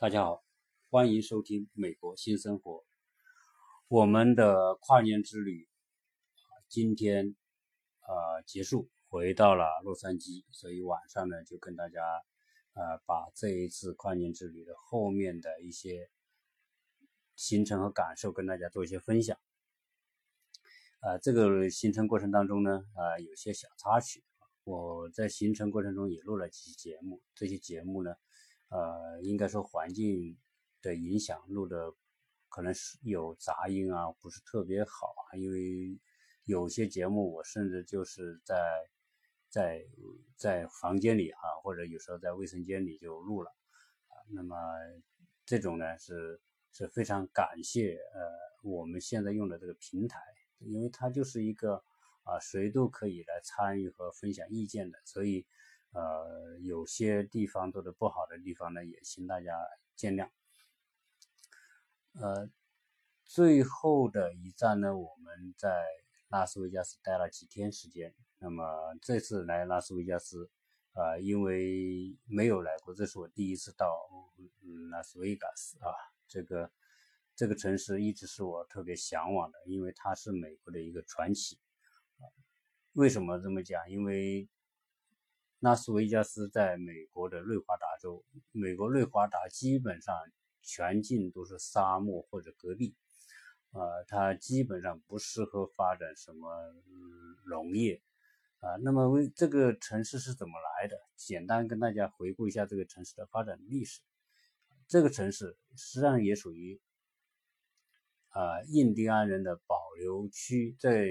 大家好，欢迎收听《美国新生活》。我们的跨年之旅今天呃结束，回到了洛杉矶，所以晚上呢就跟大家呃把这一次跨年之旅的后面的一些行程和感受跟大家做一些分享。呃，这个行程过程当中呢，呃有些小插曲，我在行程过程中也录了几期节目，这些节目呢。呃，应该说环境的影响，录的可能是有杂音啊，不是特别好。因为有些节目我甚至就是在在在房间里啊，或者有时候在卫生间里就录了啊。那么这种呢是是非常感谢呃我们现在用的这个平台，因为它就是一个啊谁都可以来参与和分享意见的，所以。呃，有些地方做的不好的地方呢，也请大家见谅。呃，最后的一站呢，我们在拉斯维加斯待了几天时间。那么这次来拉斯维加斯，呃，因为没有来过，这是我第一次到拉斯维加斯啊。这个这个城市一直是我特别向往的，因为它是美国的一个传奇。为什么这么讲？因为拉斯维加斯在美国的内华达州，美国内华达基本上全境都是沙漠或者戈壁，呃，它基本上不适合发展什么农业，啊，那么为这个城市是怎么来的？简单跟大家回顾一下这个城市的发展历史。这个城市实际上也属于啊印第安人的保留区，在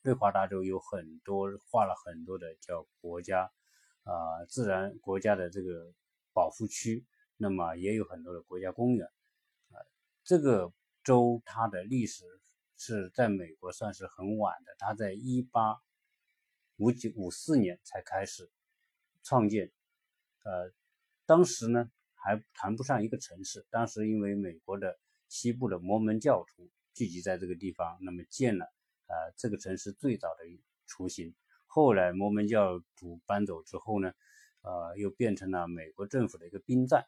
内华达州有很多划了很多的叫国家。啊，自然国家的这个保护区，那么也有很多的国家公园。啊，这个州它的历史是在美国算是很晚的，它在一八五九五四年才开始创建。呃，当时呢还谈不上一个城市，当时因为美国的西部的摩门教徒聚集在这个地方，那么建了呃这个城市最早的雏形。后来摩门教徒搬走之后呢，呃，又变成了美国政府的一个兵站，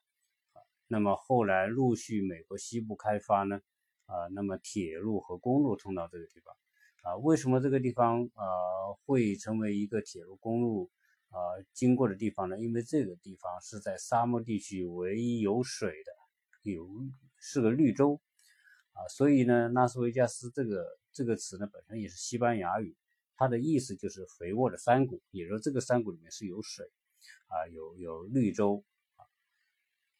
啊，那么后来陆续美国西部开发呢，啊，那么铁路和公路通到这个地方，啊，为什么这个地方呃会成为一个铁路公路啊经过的地方呢？因为这个地方是在沙漠地区唯一有水的，有是个绿洲，啊，所以呢，拉斯维加斯这个这个词呢本身也是西班牙语。它的意思就是肥沃的山谷，也说这个山谷里面是有水，啊，有有绿洲，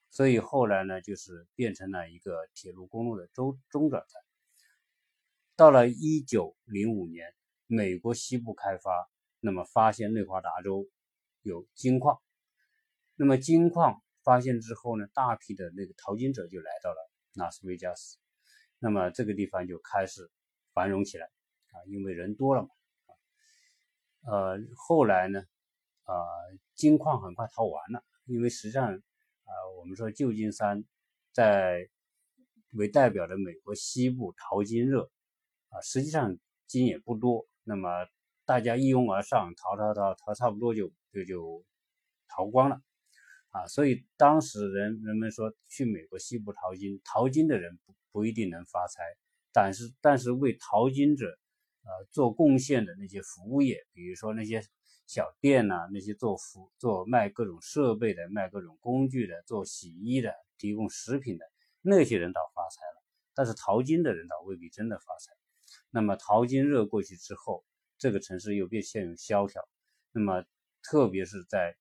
所以后来呢，就是变成了一个铁路公路的中中转站。到了一九零五年，美国西部开发，那么发现内华达州有金矿，那么金矿发现之后呢，大批的那个淘金者就来到了拉斯维加斯，那么这个地方就开始繁荣起来，啊，因为人多了嘛。呃，后来呢，呃，金矿很快淘完了，因为实际上，啊，我们说旧金山在为代表的美国西部淘金热，啊，实际上金也不多，那么大家一拥而上，淘淘淘淘，差不多就就就淘光了，啊，所以当时人人们说去美国西部淘金，淘金的人不不一定能发财，但是但是为淘金者。呃，做贡献的那些服务业，比如说那些小店呐，那些做服、做卖各种设备的、卖各种工具的、做洗衣的、提供食品的那些人倒发财了。但是淘金的人倒未必真的发财。那么淘金热过去之后，这个城市又变陷入萧条。那么特别是在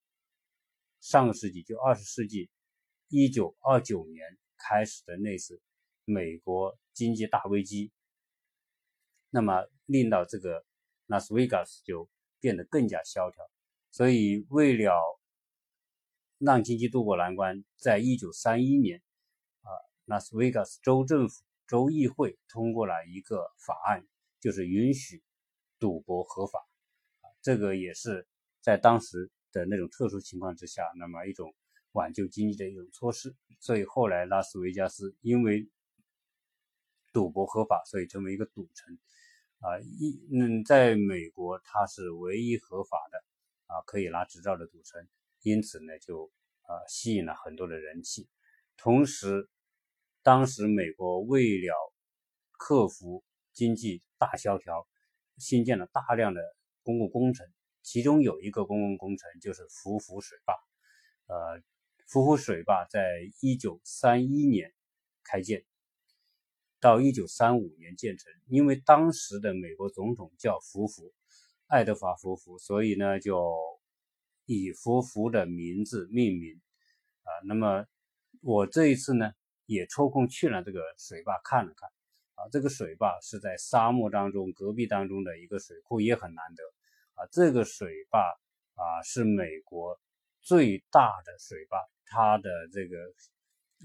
上个世纪，就二十世纪一九二九年开始的那次美国经济大危机。那么令到这个拉斯维加斯就变得更加萧条，所以为了让经济渡过难关，在一九三一年，啊，拉斯维加斯州政府、州议会通过了一个法案，就是允许赌博合法，啊，这个也是在当时的那种特殊情况之下，那么一种挽救经济的一种措施。所以后来拉斯维加斯因为赌博合法，所以成为一个赌城。啊，一嗯，在美国它是唯一合法的啊，可以拿执照的赌城，因此呢，就啊吸引了很多的人气。同时，当时美国为了克服经济大萧条，新建了大量的公共工程，其中有一个公共工程就是福福水坝。呃，福福水坝在一九三一年开建，到一九三五年建成。因为当时的美国总统叫福福，爱德华福福，所以呢就以福福的名字命名。啊，那么我这一次呢也抽空去了这个水坝看了看。啊，这个水坝是在沙漠当中，隔壁当中的一个水库，也很难得。啊，这个水坝啊是美国最大的水坝，它的这个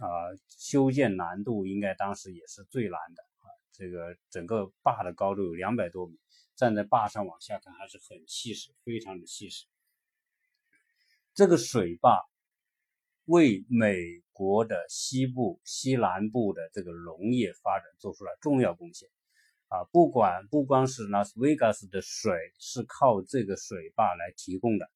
啊修建难度应该当时也是最难的。啊，这个整个坝的高度有两百多米，站在坝上往下看还是很气势，非常的气势。这个水坝。为美国的西部、西南部的这个农业发展做出了重要贡献，啊，不管不光是拉斯维加斯的水是靠这个水坝来提供的，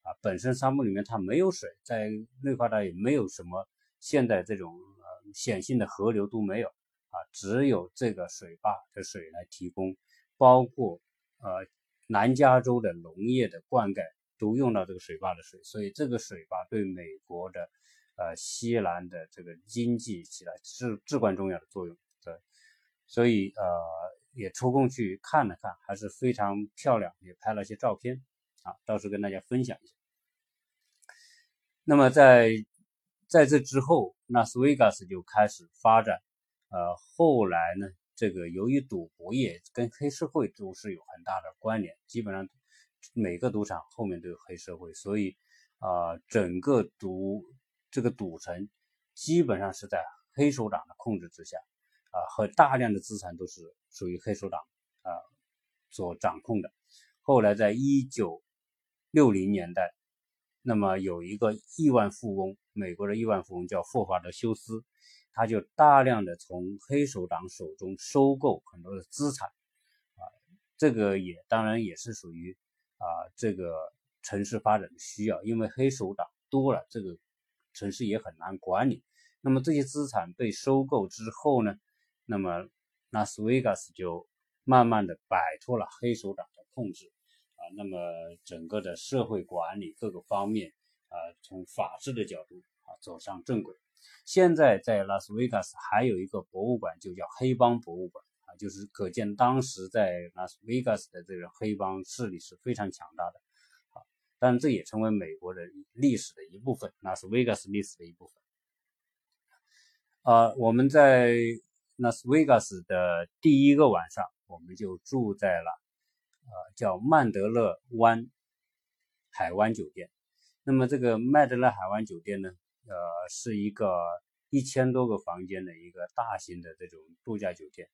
啊，本身沙漠里面它没有水，在内华达也没有什么现在这种呃显性的河流都没有，啊，只有这个水坝的水来提供，包括呃南加州的农业的灌溉。都用到这个水坝的水，所以这个水坝对美国的呃西南的这个经济起来至至关重要的作用。对，所以呃也抽空去看了看，还是非常漂亮，也拍了些照片啊，到时候跟大家分享一下。那么在在这之后，拉斯维加斯就开始发展，呃，后来呢，这个由于赌博业跟黑社会都是有很大的关联，基本上。每个赌场后面都有黑社会，所以啊，整个赌这个赌城基本上是在黑手党的控制之下啊，和大量的资产都是属于黑手党啊所掌控的。后来在一九六零年代，那么有一个亿万富翁，美国的亿万富翁叫霍华德·休斯，他就大量的从黑手党手中收购很多的资产啊，这个也当然也是属于。啊，这个城市发展的需要，因为黑手党多了，这个城市也很难管理。那么这些资产被收购之后呢，那么拉斯维加斯就慢慢的摆脱了黑手党的控制啊。那么整个的社会管理各个方面啊，从法治的角度啊走上正轨。现在在拉斯维加斯还有一个博物馆，就叫黑帮博物馆啊。就是可见当时在拉斯维加斯的这个黑帮势力是非常强大的，啊，但这也成为美国的历史的一部分，拉斯维加斯历史的一部分。啊，我们在拉斯维加斯的第一个晚上，我们就住在了呃叫曼德勒湾海湾酒店。那么这个麦德勒海湾酒店呢，呃，是一个一千多个房间的一个大型的这种度假酒店。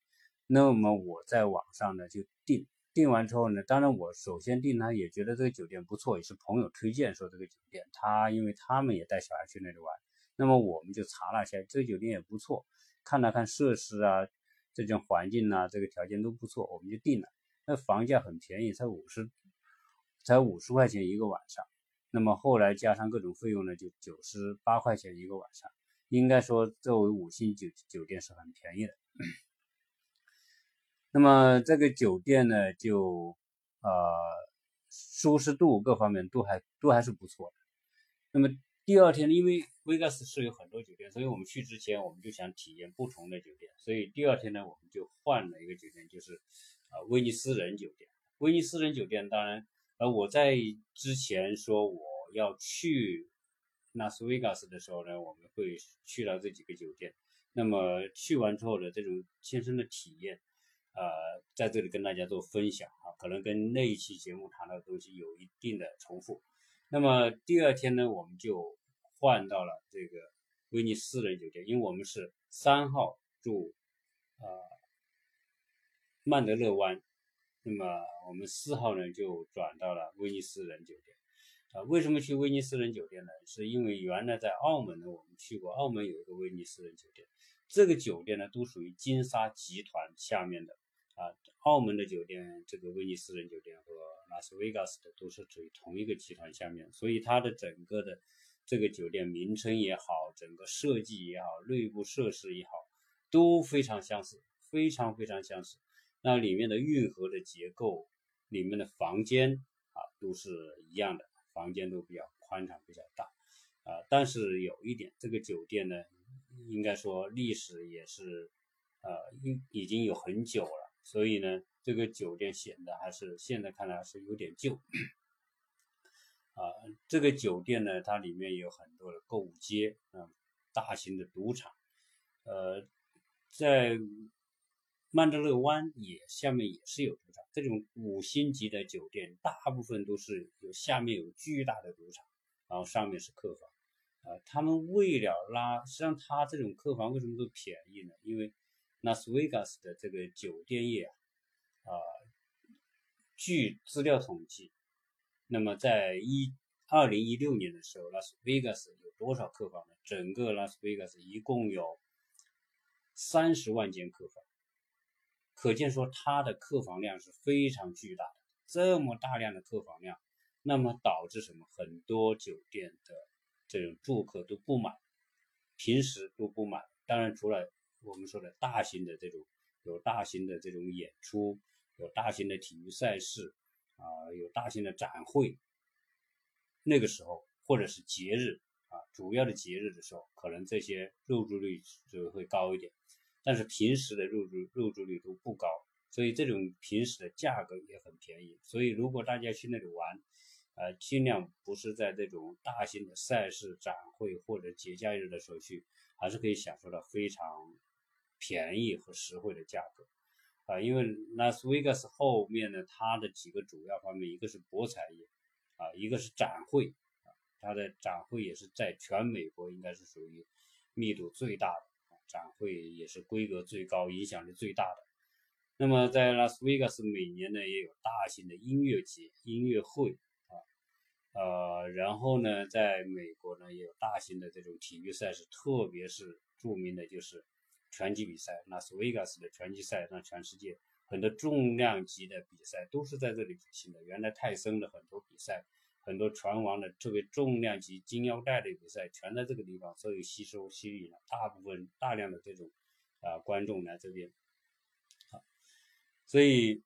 那么我在网上呢就订，订完之后呢，当然我首先订呢也觉得这个酒店不错，也是朋友推荐说这个酒店，他因为他们也带小孩去那里玩，那么我们就查了一下，这个酒店也不错，看了看设施啊，这种环境啊，这个条件都不错，我们就订了。那房价很便宜，才五十，才五十块钱一个晚上。那么后来加上各种费用呢，就九十八块钱一个晚上，应该说作为五星酒酒店是很便宜的。那么这个酒店呢，就呃舒适度各方面都还都还是不错的。那么第二天，因为维加斯是有很多酒店，所以我们去之前我们就想体验不同的酒店，所以第二天呢，我们就换了一个酒店，就是啊威尼斯人酒店。威尼斯人酒店当然，呃我在之前说我要去拉斯维加斯的时候呢，我们会去到这几个酒店。那么去完之后的这种亲身的体验。呃，在这里跟大家做分享啊，可能跟那一期节目谈到的东西有一定的重复。那么第二天呢，我们就换到了这个威尼斯人酒店，因为我们是三号住呃曼德勒湾，那么我们四号呢就转到了威尼斯人酒店。啊，为什么去威尼斯人酒店呢？是因为原来在澳门呢，我们去过，澳门有一个威尼斯人酒店，这个酒店呢都属于金沙集团下面的。啊，澳门的酒店，这个威尼斯人酒店和拉斯维加斯的都是属于同一个集团下面，所以它的整个的这个酒店名称也好，整个设计也好，内部设施也好，都非常相似，非常非常相似。那里面的运河的结构，里面的房间啊都是一样的，房间都比较宽敞，比较大啊。但是有一点，这个酒店呢，应该说历史也是呃已已经有很久了，所以呢，这个酒店显得还是现在看来是有点旧。啊，这个酒店呢，它里面有很多的购物街，啊，大型的赌场，呃，在曼德勒湾也下面也是有赌场。这种五星级的酒店，大部分都是有下面有巨大的赌场，然后上面是客房。啊，他们为了拉，实际上他这种客房为什么都便宜呢？因为拉斯维加斯的这个酒店业啊，啊，据资料统计。那么，在一二零一六年的时候，拉斯维加斯有多少客房呢？整个拉斯维加斯一共有三十万间客房，可见说它的客房量是非常巨大的。这么大量的客房量，那么导致什么？很多酒店的这种住客都不满，平时都不满。当然，除了我们说的大型的这种有大型的这种演出，有大型的体育赛事。啊，有大型的展会，那个时候或者是节日啊，主要的节日的时候，可能这些入住率就会高一点。但是平时的入住入住率都不高，所以这种平时的价格也很便宜。所以如果大家去那里玩，呃，尽量不是在这种大型的赛事、展会或者节假日的时候去，还是可以享受到非常便宜和实惠的价格。啊，因为拉斯维加斯后面呢，它的几个主要方面，一个是博彩业，啊，一个是展会，啊，它的展会也是在全美国应该是属于密度最大的，展会也是规格最高、影响力最大的。那么在拉斯维加斯每年呢也有大型的音乐节、音乐会，啊，呃，然后呢，在美国呢也有大型的这种体育赛事，特别是著名的就是。拳击比赛，拉斯维加斯的拳击赛让全世界很多重量级的比赛都是在这里举行的。原来泰森的很多比赛，很多船王的特别重量级金腰带的比赛，全在这个地方，所以吸收吸引了大部分大量的这种啊观众来这边。好，所以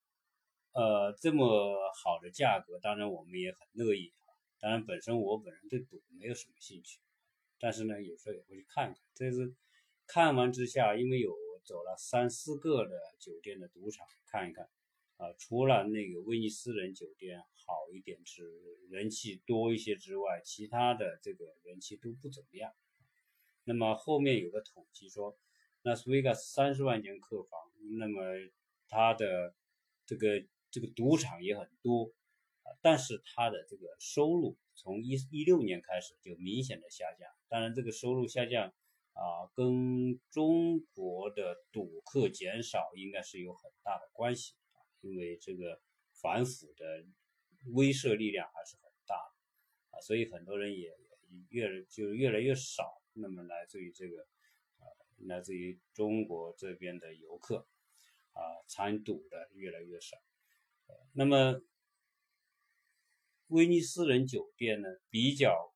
呃这么好的价格，当然我们也很乐意。当然本身我本人对赌没有什么兴趣，但是呢有时候也会去看看，这是。看完之下，因为有走了三四个的酒店的赌场看一看，啊，除了那个威尼斯人酒店好一点是人气多一些之外，其他的这个人气都不怎么样。那么后面有个统计说，那斯维加斯三十万间客房，那么它的这个这个赌场也很多，啊，但是它的这个收入从一一六年开始就明显的下降，当然这个收入下降。啊，跟中国的赌客减少应该是有很大的关系，因为这个反腐的威慑力量还是很大啊，所以很多人也越就越来越少，那么来自于这个啊，来自于中国这边的游客啊，参赌的越来越少。那么威尼斯人酒店呢，比较。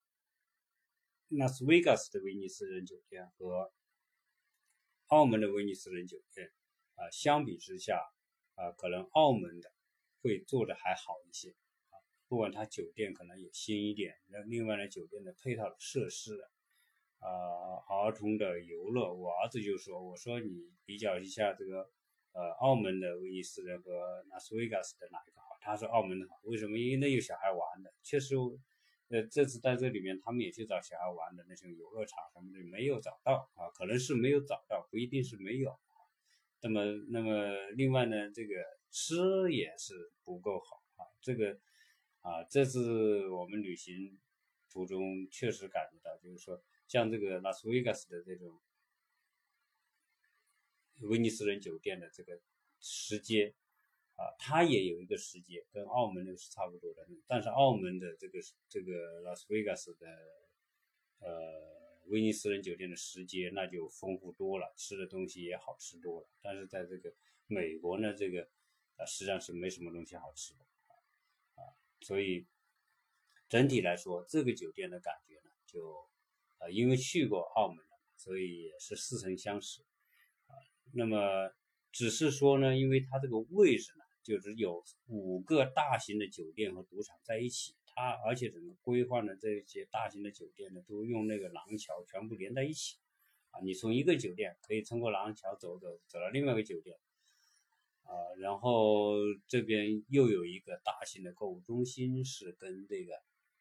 拉斯维加斯的威尼斯人酒店和澳门的威尼斯人酒店啊，相比之下啊，可能澳门的会做的还好一些啊。不管它酒店可能也新一点，那另外呢，酒店的配套的设施啊，儿童的游乐，我儿子就说：“我说你比较一下这个呃，澳门的威尼斯人和拉斯维加斯的哪一个好？”他说：“澳门的好，为什么？因为那有小孩玩的，确实。”呃，这次在这里面，他们也去找小孩玩的那些游乐场什么的，没有找到啊，可能是没有找到，不一定是没有。那么，那么另外呢，这个吃也是不够好啊。这个啊，这次我们旅行途中确实感觉到，就是说，像这个拉斯维加斯的这种威尼斯人酒店的这个时间。啊，它也有一个时间，跟澳门那个是差不多的，但是澳门的这个这个拉斯维加斯的呃威尼斯人酒店的时间那就丰富多了，吃的东西也好吃多了。但是在这个美国呢，这个啊实际上是没什么东西好吃的啊，所以整体来说，这个酒店的感觉呢就啊因为去过澳门了，所以也是似曾相识啊。那么只是说呢，因为它这个位置呢，就是有五个大型的酒店和赌场在一起，它而且整个规划的这些大型的酒店呢，都用那个廊桥全部连在一起啊。你从一个酒店可以通过廊桥走走走到另外一个酒店。啊，然后这边又有一个大型的购物中心，是跟这个，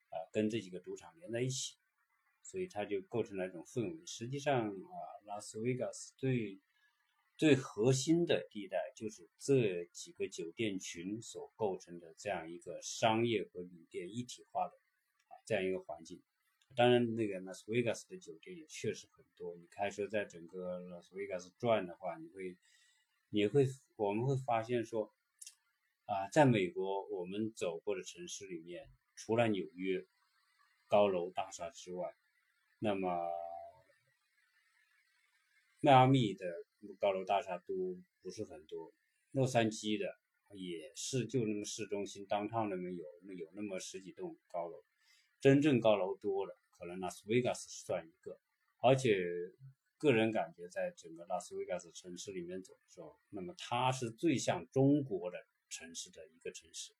啊，跟这几个赌场连在一起，所以它就构成了一种氛围。实际上啊，拉斯维加斯对最核心的地带就是这几个酒店群所构成的这样一个商业和旅店一体化的啊这样一个环境。当然，那个拉斯维加斯的酒店也确实很多。你开车在整个拉斯维加斯转的话，你会。你会，我们会发现说，啊，在美国我们走过的城市里面，除了纽约高楼大厦之外，那么迈阿密的高楼大厦都不是很多，洛杉矶的也是就那么市中心当趟那么有那有那么十几栋高楼，真正高楼多的可能拉斯维加斯算一个，而且。个人感觉，在整个拉斯维加斯城市里面走的时候，那么它是最像中国的城市的一个城市，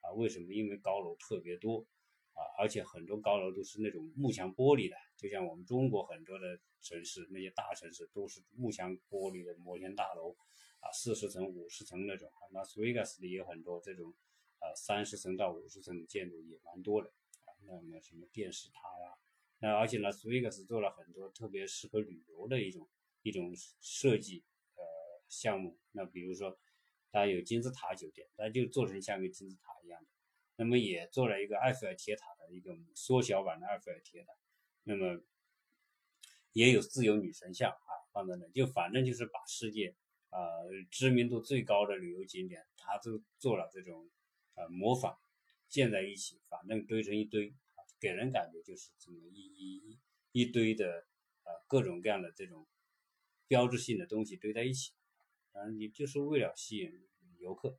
啊，为什么？因为高楼特别多，啊，而且很多高楼都是那种幕墙玻璃的，就像我们中国很多的城市，那些大城市都是幕墙玻璃的摩天大楼，啊，四十层、五十层那种。拉斯维加斯的也有很多这种，呃，三十层到五十层的建筑也蛮多的，啊，那么什么电视塔呀？那而且呢，斯维格斯做了很多特别适合旅游的一种一种设计呃项目。那比如说，它有金字塔酒店，它就做成像个金字塔一样的。那么也做了一个埃菲尔铁塔的一个缩小版的埃菲尔铁塔。那么也有自由女神像啊放在那，就反正就是把世界啊知名度最高的旅游景点，它都做了这种呃模仿建在一起，反正堆成一堆。给人感觉就是这么一一一堆的呃各种各样的这种标志性的东西堆在一起，啊，你就是为了吸引游客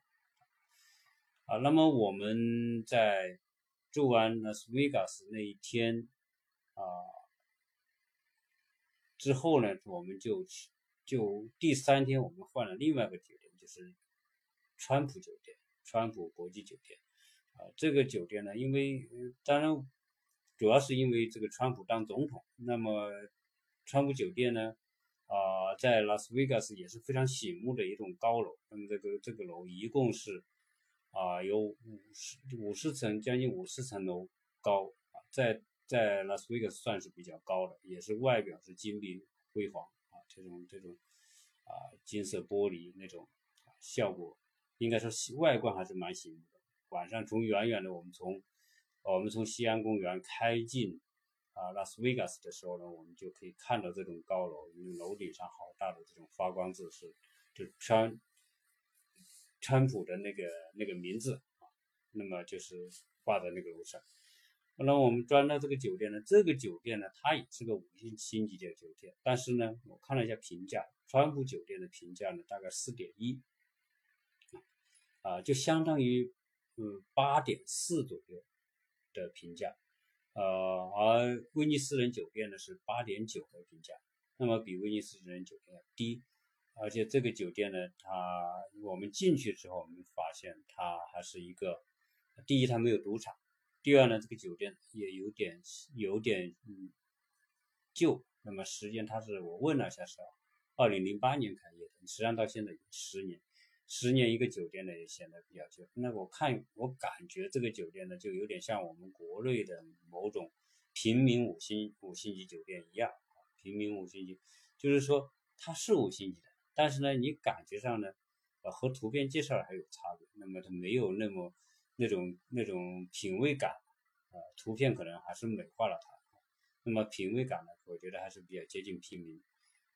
啊。那么我们在住完拉斯维加斯那一天啊之后呢，我们就就第三天我们换了另外一个酒店，就是川普酒店，川普国际酒店啊。这个酒店呢，因为当然。主要是因为这个川普当总统，那么川普酒店呢，啊，在拉斯维加斯也是非常醒目的一栋高楼。那么这个这个楼一共是啊有五十五十层，将近五十层楼高啊，在在拉斯维加斯算是比较高的，也是外表是金碧辉煌啊，这种这种啊金色玻璃那种效果，应该说外观还是蛮醒目的。晚上从远远的我们从我们从西安公园开进啊拉斯维加斯的时候呢，我们就可以看到这种高楼，因为楼顶上好大的这种发光字是，就是川川普的那个那个名字啊，那么就是挂在那个楼上。那我们转到这个酒店呢，这个酒店呢，它也是个五星星级的酒店，但是呢，我看了一下评价，川普酒店的评价呢，大概四点一，啊，就相当于嗯八点四左右。的评价，呃，而威尼斯人酒店呢是八点九的评价，那么比威尼斯人酒店要低，而且这个酒店呢，它我们进去之后，我们发现它还是一个，第一它没有赌场，第二呢这个酒店也有点有点嗯旧，那么时间它是我问了一下是二零零八年开业的，实际上到现在十年。十年一个酒店呢，也显得比较旧。那我看，我感觉这个酒店呢，就有点像我们国内的某种平民五星五星级酒店一样。平民五星级，就是说它是五星级的，但是呢，你感觉上呢，呃，和图片介绍还有差别。那么它没有那么那种那种品味感，啊，图片可能还是美化了它。那么品味感呢，我觉得还是比较接近平民，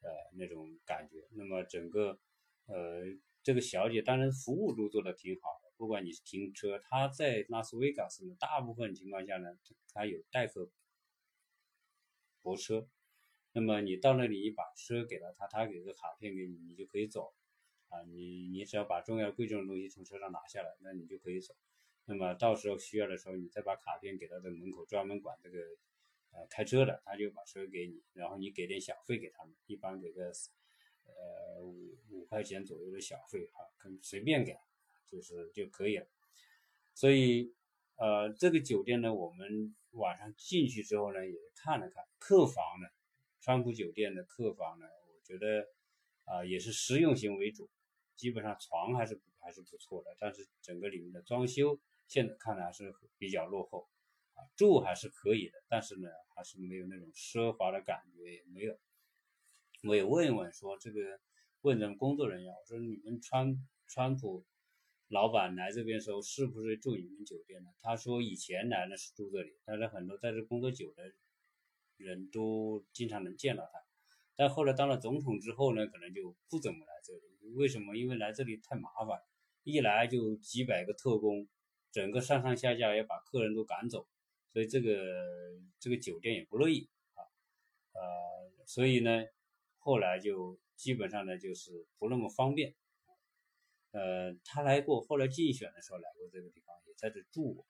呃，那种感觉。那么整个，呃。这个小姐当然服务都做得挺好的，不管你是停车，她在拉斯维加斯呢，大部分情况下呢，她有代客泊车，那么你到那里，你把车给了他，他给个卡片给你，你就可以走，啊，你你只要把重要贵重的东西从车上拿下来，那你就可以走，那么到时候需要的时候，你再把卡片给他在门口专门管这个呃开车的，他就把车给你，然后你给点小费给他们，一般给个呃五五块钱左右的小费哈，可随便给，就是就可以了。所以呃这个酒店呢，我们晚上进去之后呢，也看了看客房呢，川普酒店的客房呢，我觉得啊也是实用型为主，基本上床还是还是不错的，但是整个里面的装修现在看来还是比较落后。啊住还是可以的，但是呢，还是没有那种奢华的感觉，也没有。我也问一问，说这个问咱们工作人员，我说你们川川普老板来这边时候是不是住你们酒店呢？他说以前来呢是住这里，但是很多在这工作久的人都经常能见到他。但后来当了总统之后呢，可能就不怎么来这里。为什么？因为来这里太麻烦，一来就几百个特工，整个上上下下要把客人都赶走。所以这个这个酒店也不乐意啊，呃，所以呢，后来就基本上呢就是不那么方便。呃，他来过，后来竞选的时候来过这个地方，也在这住过。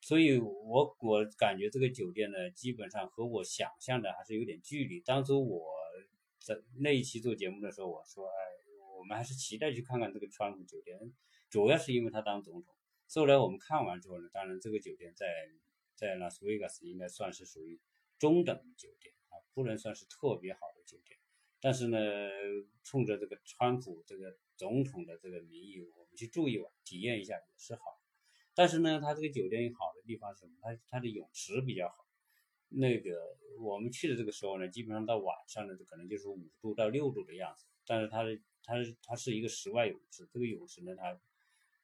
所以我我感觉这个酒店呢，基本上和我想象的还是有点距离。当初我在那一期做节目的时候，我说，哎，我们还是期待去看看这个川普酒店，主要是因为他当总统。后来我们看完之后呢，当然这个酒店在在拉斯维加斯应该算是属于中等酒店啊，不能算是特别好的酒店。但是呢，冲着这个川普这个总统的这个名义，我们去住一晚，体验一下也是好。但是呢，它这个酒店好的地方是什么？它它的泳池比较好。那个我们去的这个时候呢，基本上到晚上呢，可能就是五度到六度的样子。但是它的它它是一个室外泳池，这个泳池呢，它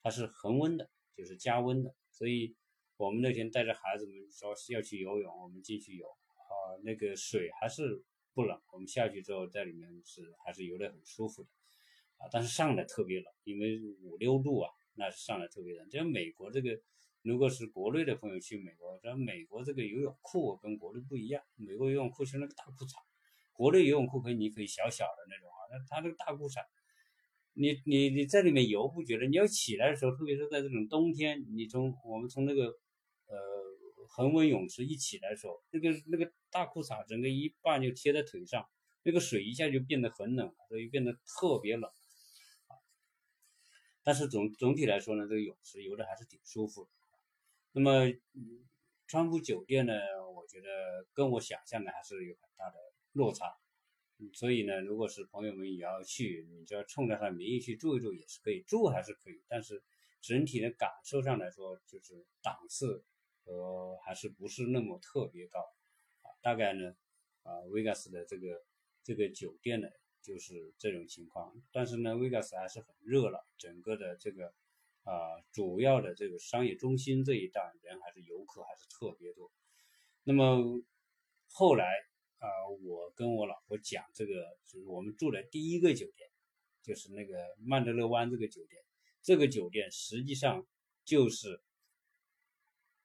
它是恒温的。就是加温的，所以我们那天带着孩子们说要去游泳，我们进去游啊，那个水还是不冷，我们下去之后在里面是还是游得很舒服的啊，但是上来特别冷，因为五六度啊，那是上来特别冷。像美国这个，如果是国内的朋友去美国，咱美国这个游泳裤跟国内不一样，美国游泳裤是那个大裤衩，国内游泳裤可以你可以小小的那种啊，那它这个大裤衩。你你你在里面游不觉得？你要起来的时候，特别是在这种冬天，你从我们从那个呃恒温泳池一起来的时候，那个那个大裤衩整个一半就贴在腿上，那个水一下就变得很冷，所以变得特别冷。但是总总体来说呢，这个泳池游的还是挺舒服的。那么川普酒店呢，我觉得跟我想象的还是有很大的落差。所以呢，如果是朋友们也要去，你就要冲着他的名义去住一住也是可以，住还是可以，但是整体的感受上来说，就是档次和还是不是那么特别高啊。大概呢，啊，维加斯的这个这个酒店呢就是这种情况，但是呢，维加斯还是很热闹，整个的这个啊主要的这个商业中心这一带人还是游客还是特别多。那么后来。啊，我跟我老婆讲，这个就是我们住的第一个酒店，就是那个曼德勒湾这个酒店。这个酒店实际上就是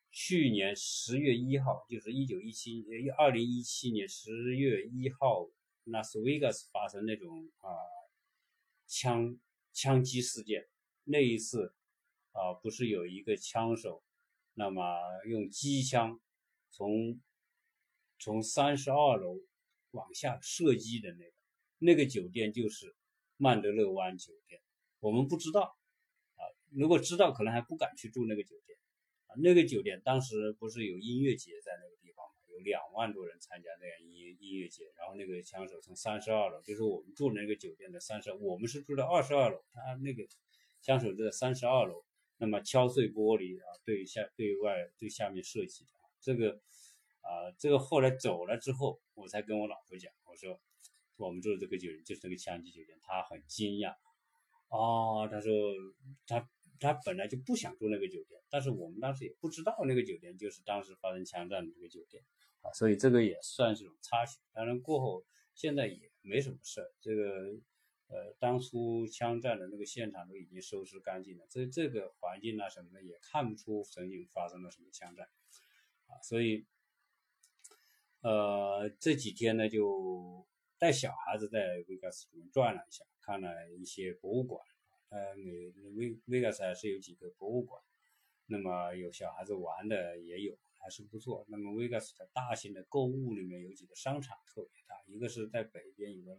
去年十月一号，就是一九一七二零一七年十月一号，拉斯维加斯发生那种啊枪枪击事件。那一次啊，不是有一个枪手，那么用机枪从。从三十二楼往下射击的那个那个酒店就是曼德勒湾酒店，我们不知道啊，如果知道可能还不敢去住那个酒店啊。那个酒店当时不是有音乐节在那个地方吗？有两万多人参加那样音音乐节，然后那个枪手从三十二楼，就是我们住那个酒店的三十，我们是住的二十二楼，他那个枪手在三十二楼，那么敲碎玻璃啊，对下对外对下面射击这个。啊，这个后来走了之后，我才跟我老婆讲，我说我们住的这个酒店就是那个枪击酒店，她很惊讶，啊，她说她她本来就不想住那个酒店，但是我们当时也不知道那个酒店就是当时发生枪战的这个酒店，啊，所以这个也算是种插曲。当然过后现在也没什么事儿，这个呃当初枪战的那个现场都已经收拾干净了，这这个环境啊什么的也看不出曾经发生了什么枪战，啊，所以。呃，这几天呢，就带小孩子在维加斯里面转了一下，看了一些博物馆。呃，美维维加斯还是有几个博物馆，那么有小孩子玩的也有，还是不错。那么 Vegas 的大型的购物里面有几个商场特别大，一个是在北边有个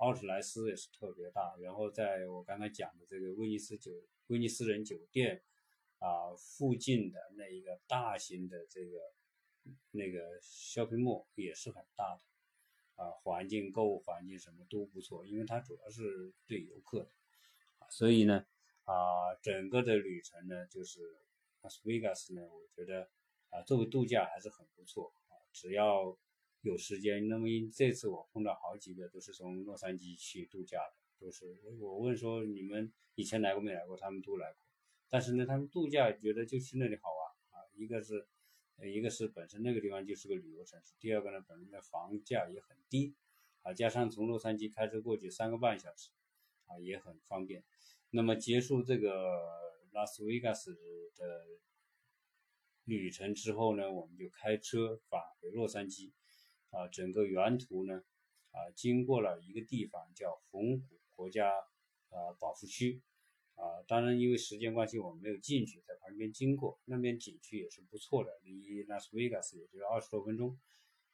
奥特莱斯也是特别大，然后在我刚才讲的这个威尼斯酒威尼斯人酒店啊附近的那一个大型的这个那个 shopping mall 也是很大的。啊，环境、购物环境什么都不错，因为它主要是对游客的，所以呢，啊，整个的旅程呢，就是拉斯维加斯呢，我觉得啊，作为度假还是很不错，只要有时间。那么因这次我碰到好几个都是从洛杉矶去度假的，都是我问说你们以前来过没来过，他们都来过，但是呢，他们度假觉得就去那里好玩啊，一个是。一个是本身那个地方就是个旅游城市，第二个呢，本身的房价也很低，啊，加上从洛杉矶开车过去三个半小时，啊，也很方便。那么结束这个拉斯维加斯的旅程之后呢，我们就开车返回洛杉矶，啊，整个原图呢，啊，经过了一个地方叫红谷国家啊保护区。啊，当然，因为时间关系，我们没有进去，在旁边经过。那边景区也是不错的，离拉斯维加斯也就是二十多分钟，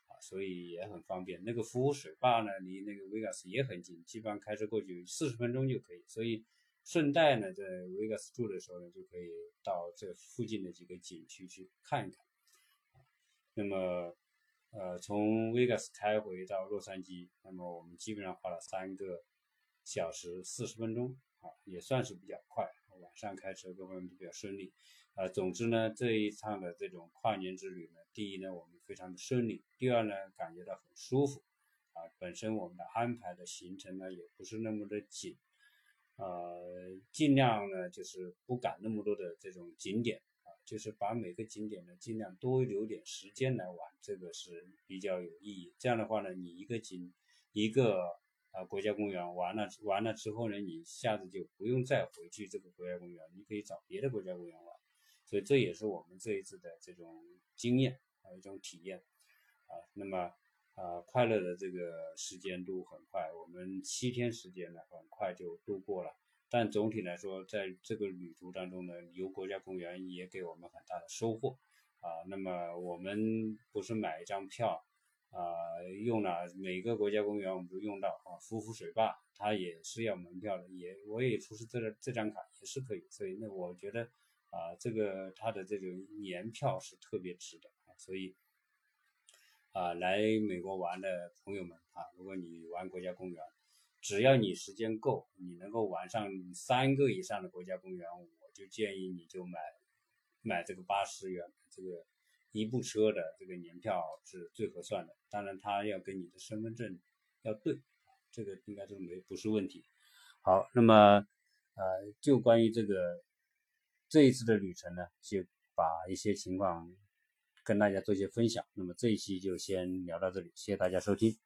啊，所以也很方便。那个浮水坝呢，离那个维加斯也很近，基本上开车过去四十分钟就可以。所以顺带呢，在维加斯住的时候呢，就可以到这附近的几个景区去看一看。那么，呃，从维加斯开回到洛杉矶，那么我们基本上花了三个小时四十分钟啊。也算是比较快，晚上开车各方面都比较顺利，呃，总之呢，这一趟的这种跨年之旅呢，第一呢，我们非常的顺利，第二呢，感觉到很舒服，啊，本身我们的安排的行程呢，也不是那么的紧，呃，尽量呢，就是不赶那么多的这种景点，就是把每个景点呢，尽量多留点时间来玩，这个是比较有意义。这样的话呢，你一个景一个。啊，国家公园完了完了之后呢，你下次就不用再回去这个国家公园，你可以找别的国家公园玩，所以这也是我们这一次的这种经验啊一种体验啊。那么啊，快乐的这个时间都很快，我们七天时间呢很快就度过了。但总体来说，在这个旅途当中呢，游国家公园也给我们很大的收获啊。那么我们不是买一张票。啊，用了每个国家公园我们都用到啊，浮浮水坝它也是要门票的，也我也出示这个这张卡也是可以，所以那我觉得啊，这个它的这种年票是特别值的啊，所以啊，来美国玩的朋友们啊，如果你玩国家公园，只要你时间够，你能够玩上三个以上的国家公园，我就建议你就买买这个八十元这个。一部车的这个年票是最合算的，当然他要跟你的身份证要对，这个应该都没不是问题。好，那么呃，就关于这个这一次的旅程呢，就把一些情况跟大家做一些分享。那么这一期就先聊到这里，谢谢大家收听。